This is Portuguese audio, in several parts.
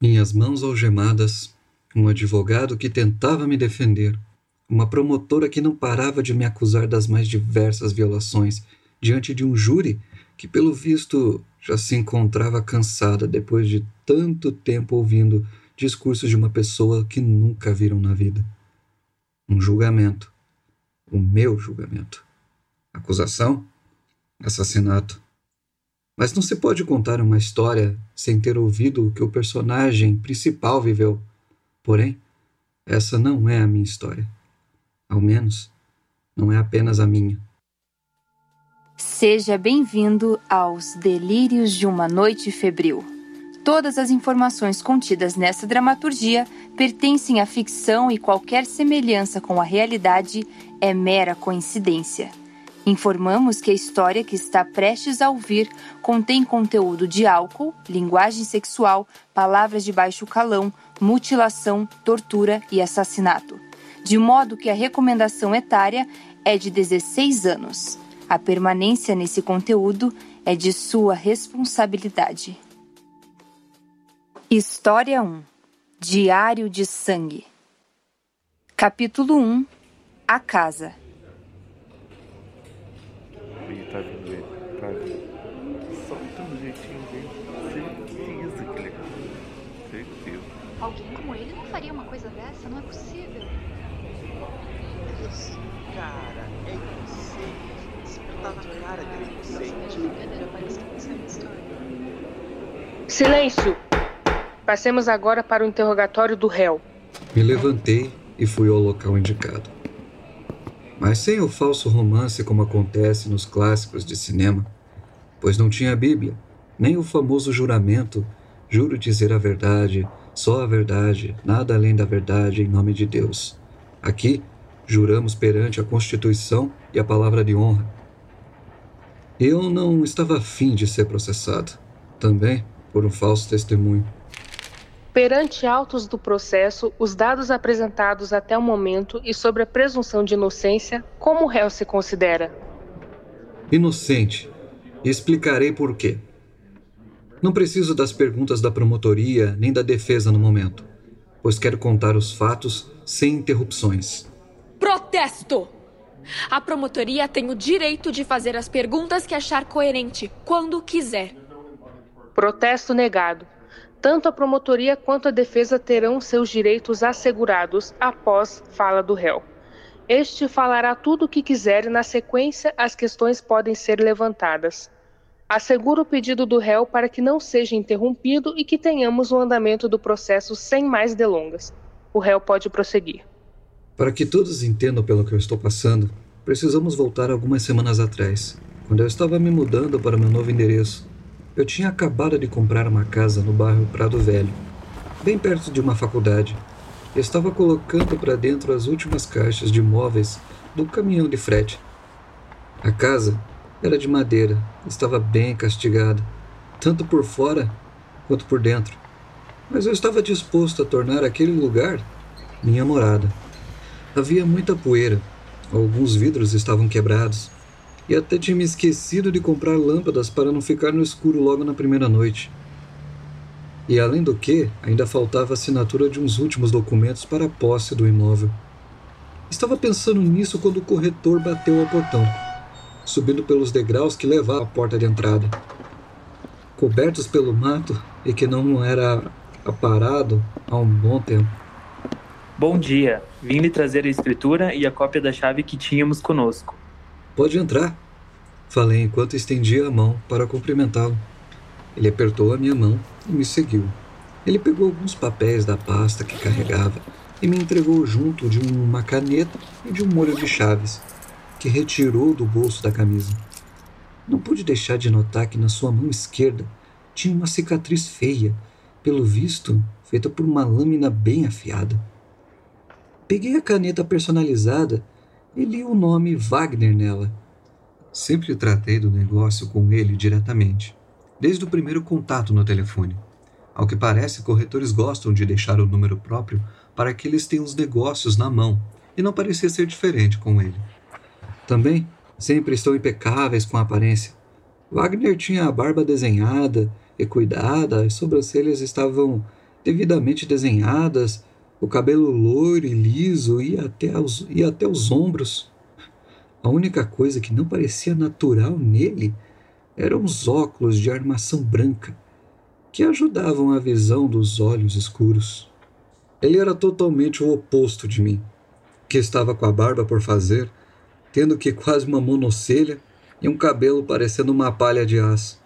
Minhas mãos algemadas, um advogado que tentava me defender, uma promotora que não parava de me acusar das mais diversas violações, diante de um júri que, pelo visto, já se encontrava cansada depois de tanto tempo ouvindo discursos de uma pessoa que nunca viram na vida. Um julgamento. O meu julgamento. Acusação? Assassinato. Mas não se pode contar uma história sem ter ouvido o que o personagem principal viveu. Porém, essa não é a minha história. Ao menos, não é apenas a minha. Seja bem-vindo aos Delírios de uma Noite Febril. Todas as informações contidas nesta dramaturgia pertencem à ficção e qualquer semelhança com a realidade é mera coincidência. Informamos que a história que está prestes a ouvir contém conteúdo de álcool, linguagem sexual, palavras de baixo calão, mutilação, tortura e assassinato, de modo que a recomendação etária é de 16 anos. A permanência nesse conteúdo é de sua responsabilidade. História 1 Diário de Sangue. Capítulo 1 A Casa tá vindo ele, Só um jeitinho dele. Certeza que ele é. Certeza. Alguém como ele não faria uma coisa dessa, não é possível. Esse cara é inocente. Isso tá na cara que ele é inocente. Silêncio! Passemos agora para o interrogatório do réu. Me levantei e fui ao local indicado mas sem o falso romance como acontece nos clássicos de cinema, pois não tinha a Bíblia, nem o famoso juramento: juro dizer a verdade, só a verdade, nada além da verdade, em nome de Deus. Aqui, juramos perante a Constituição e a palavra de honra. Eu não estava afim de ser processado, também por um falso testemunho. Perante autos do processo, os dados apresentados até o momento e sobre a presunção de inocência, como o réu se considera? Inocente. Explicarei por quê. Não preciso das perguntas da promotoria nem da defesa no momento, pois quero contar os fatos sem interrupções. Protesto! A promotoria tem o direito de fazer as perguntas que achar coerente, quando quiser. Protesto negado. Tanto a promotoria quanto a defesa terão seus direitos assegurados após fala do réu. Este falará tudo o que quiser e, na sequência, as questões podem ser levantadas. Asseguro o pedido do réu para que não seja interrompido e que tenhamos o andamento do processo sem mais delongas. O réu pode prosseguir. Para que todos entendam pelo que eu estou passando, precisamos voltar algumas semanas atrás, quando eu estava me mudando para meu novo endereço. Eu tinha acabado de comprar uma casa no bairro Prado Velho, bem perto de uma faculdade. Estava colocando para dentro as últimas caixas de móveis do caminhão de frete. A casa era de madeira, estava bem castigada, tanto por fora quanto por dentro. Mas eu estava disposto a tornar aquele lugar minha morada. Havia muita poeira, alguns vidros estavam quebrados, e até tinha me esquecido de comprar lâmpadas para não ficar no escuro logo na primeira noite. E além do que, ainda faltava a assinatura de uns últimos documentos para a posse do imóvel. Estava pensando nisso quando o corretor bateu ao portão, subindo pelos degraus que levavam à porta de entrada. Cobertos pelo mato e que não era aparado há um bom tempo. Bom dia. Vim lhe trazer a escritura e a cópia da chave que tínhamos conosco. Pode entrar, falei enquanto estendia a mão para cumprimentá-lo. Ele apertou a minha mão e me seguiu. Ele pegou alguns papéis da pasta que carregava e me entregou junto de uma caneta e de um molho de chaves, que retirou do bolso da camisa. Não pude deixar de notar que na sua mão esquerda tinha uma cicatriz feia, pelo visto feita por uma lâmina bem afiada. Peguei a caneta personalizada e li o nome Wagner nela. Sempre tratei do negócio com ele diretamente, desde o primeiro contato no telefone. Ao que parece, corretores gostam de deixar o número próprio para que eles tenham os negócios na mão, e não parecia ser diferente com ele. Também sempre estão impecáveis com a aparência. Wagner tinha a barba desenhada e cuidada, as sobrancelhas estavam devidamente desenhadas, o cabelo loiro e liso e até os, e até os ombros. A única coisa que não parecia natural nele eram os óculos de armação branca, que ajudavam a visão dos olhos escuros. Ele era totalmente o oposto de mim, que estava com a barba por fazer, tendo que quase uma monocelha e um cabelo parecendo uma palha de aço.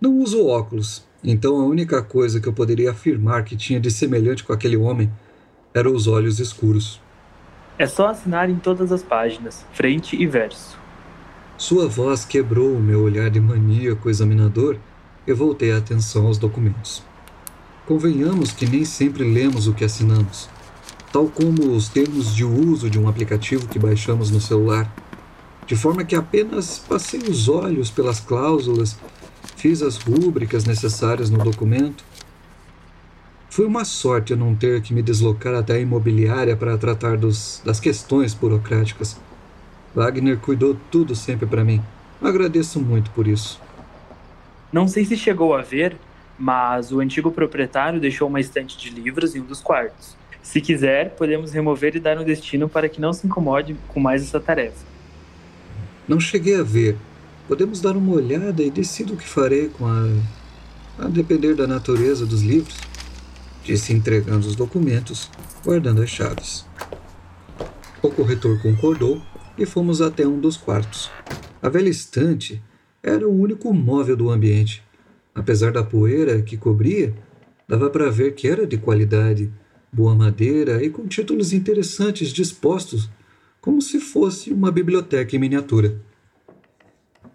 Não uso óculos, então a única coisa que eu poderia afirmar que tinha de semelhante com aquele homem eram os olhos escuros. É só assinar em todas as páginas, frente e verso. Sua voz quebrou o meu olhar de maníaco examinador e voltei a atenção aos documentos. Convenhamos que nem sempre lemos o que assinamos, tal como os termos de uso de um aplicativo que baixamos no celular, de forma que apenas passei os olhos pelas cláusulas, fiz as rúbricas necessárias no documento foi uma sorte eu não ter que me deslocar até a imobiliária para tratar dos, das questões burocráticas. Wagner cuidou tudo sempre para mim. Agradeço muito por isso. Não sei se chegou a ver, mas o antigo proprietário deixou uma estante de livros em um dos quartos. Se quiser, podemos remover e dar um destino para que não se incomode com mais essa tarefa. Não cheguei a ver. Podemos dar uma olhada e decido o que farei com a. a depender da natureza dos livros disse entregando os documentos, guardando as chaves. O corretor concordou e fomos até um dos quartos. A velha estante era o único móvel do ambiente. Apesar da poeira que cobria, dava para ver que era de qualidade, boa madeira e com títulos interessantes dispostos, como se fosse uma biblioteca em miniatura.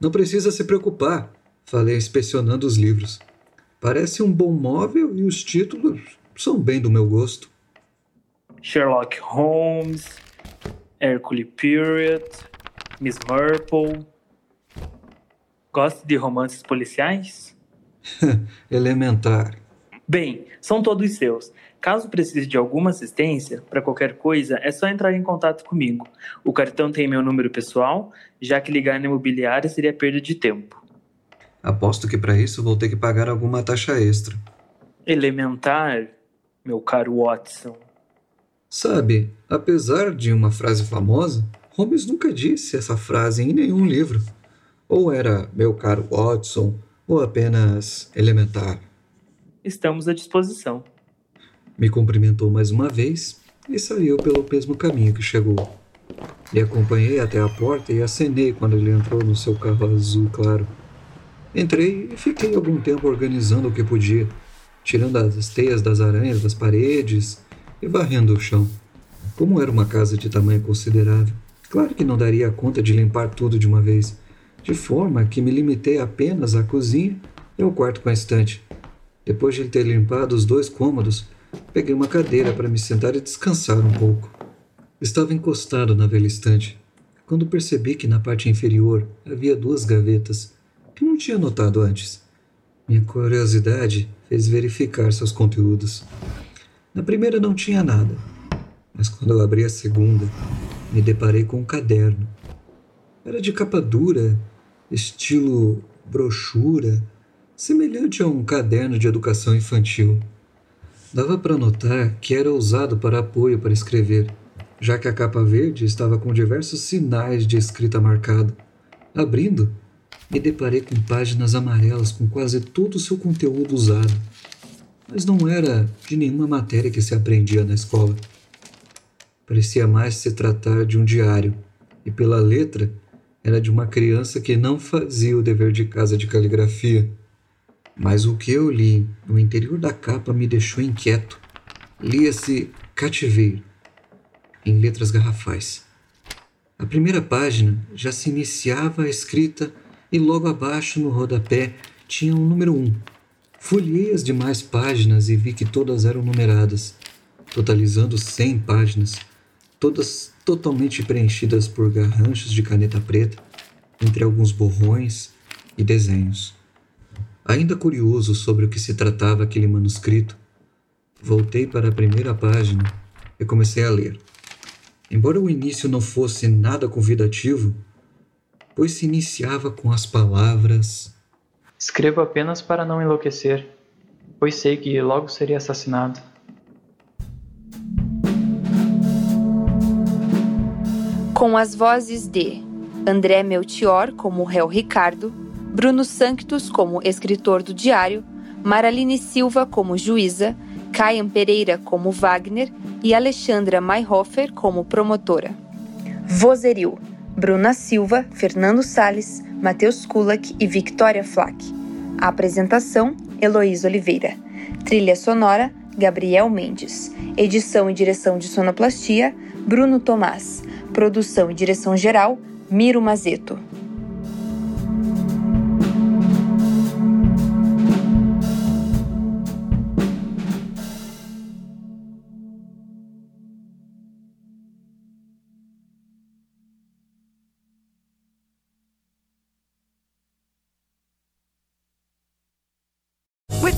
Não precisa se preocupar, falei inspecionando os livros. Parece um bom móvel e os títulos são bem do meu gosto. Sherlock Holmes, Hercule Poirot, Miss Marple. Gosta de romances policiais? Elementar. Bem, são todos seus. Caso precise de alguma assistência para qualquer coisa, é só entrar em contato comigo. O cartão tem meu número pessoal, já que ligar na imobiliária seria perda de tempo. Aposto que para isso vou ter que pagar alguma taxa extra. Elementar, meu caro Watson. Sabe, apesar de uma frase famosa, Holmes nunca disse essa frase em nenhum livro. Ou era meu caro Watson, ou apenas elementar. Estamos à disposição. Me cumprimentou mais uma vez e saiu pelo mesmo caminho que chegou. Me acompanhei até a porta e acenei quando ele entrou no seu carro azul claro. Entrei e fiquei algum tempo organizando o que podia, tirando as teias das aranhas das paredes e varrendo o chão. Como era uma casa de tamanho considerável, claro que não daria conta de limpar tudo de uma vez, de forma que me limitei apenas à cozinha e ao quarto com a estante. Depois de ter limpado os dois cômodos, peguei uma cadeira para me sentar e descansar um pouco. Estava encostado na velha estante, quando percebi que na parte inferior havia duas gavetas que não tinha notado antes. Minha curiosidade fez verificar seus conteúdos. Na primeira não tinha nada, mas quando eu abri a segunda, me deparei com um caderno. Era de capa dura, estilo brochura, semelhante a um caderno de educação infantil. Dava para notar que era usado para apoio para escrever, já que a capa verde estava com diversos sinais de escrita marcada. Abrindo, me deparei com páginas amarelas com quase todo o seu conteúdo usado. Mas não era de nenhuma matéria que se aprendia na escola. Parecia mais se tratar de um diário, e pela letra era de uma criança que não fazia o dever de casa de caligrafia. Mas o que eu li no interior da capa me deixou inquieto. Lia-se cativeiro, em letras garrafais. A primeira página já se iniciava a escrita e logo abaixo, no rodapé, tinha um número 1. Um. Folhei as demais páginas e vi que todas eram numeradas, totalizando 100 páginas, todas totalmente preenchidas por garranchos de caneta preta, entre alguns borrões e desenhos. Ainda curioso sobre o que se tratava aquele manuscrito, voltei para a primeira página e comecei a ler. Embora o início não fosse nada convidativo, pois se iniciava com as palavras: Escrevo apenas para não enlouquecer. pois sei que logo seria assassinado. Com as vozes de André Melchior como réu Ricardo, Bruno Sanctus como escritor do diário, Maraline Silva como juíza, Caian Pereira como Wagner e Alexandra Mayhofer como promotora. Vozerio, Bruna Silva, Fernando Sales, Matheus Kulak e Victoria Flack. A apresentação, Heloísa Oliveira. Trilha sonora, Gabriel Mendes. Edição e direção de sonoplastia, Bruno Tomás. Produção e direção geral, Miro Mazeto.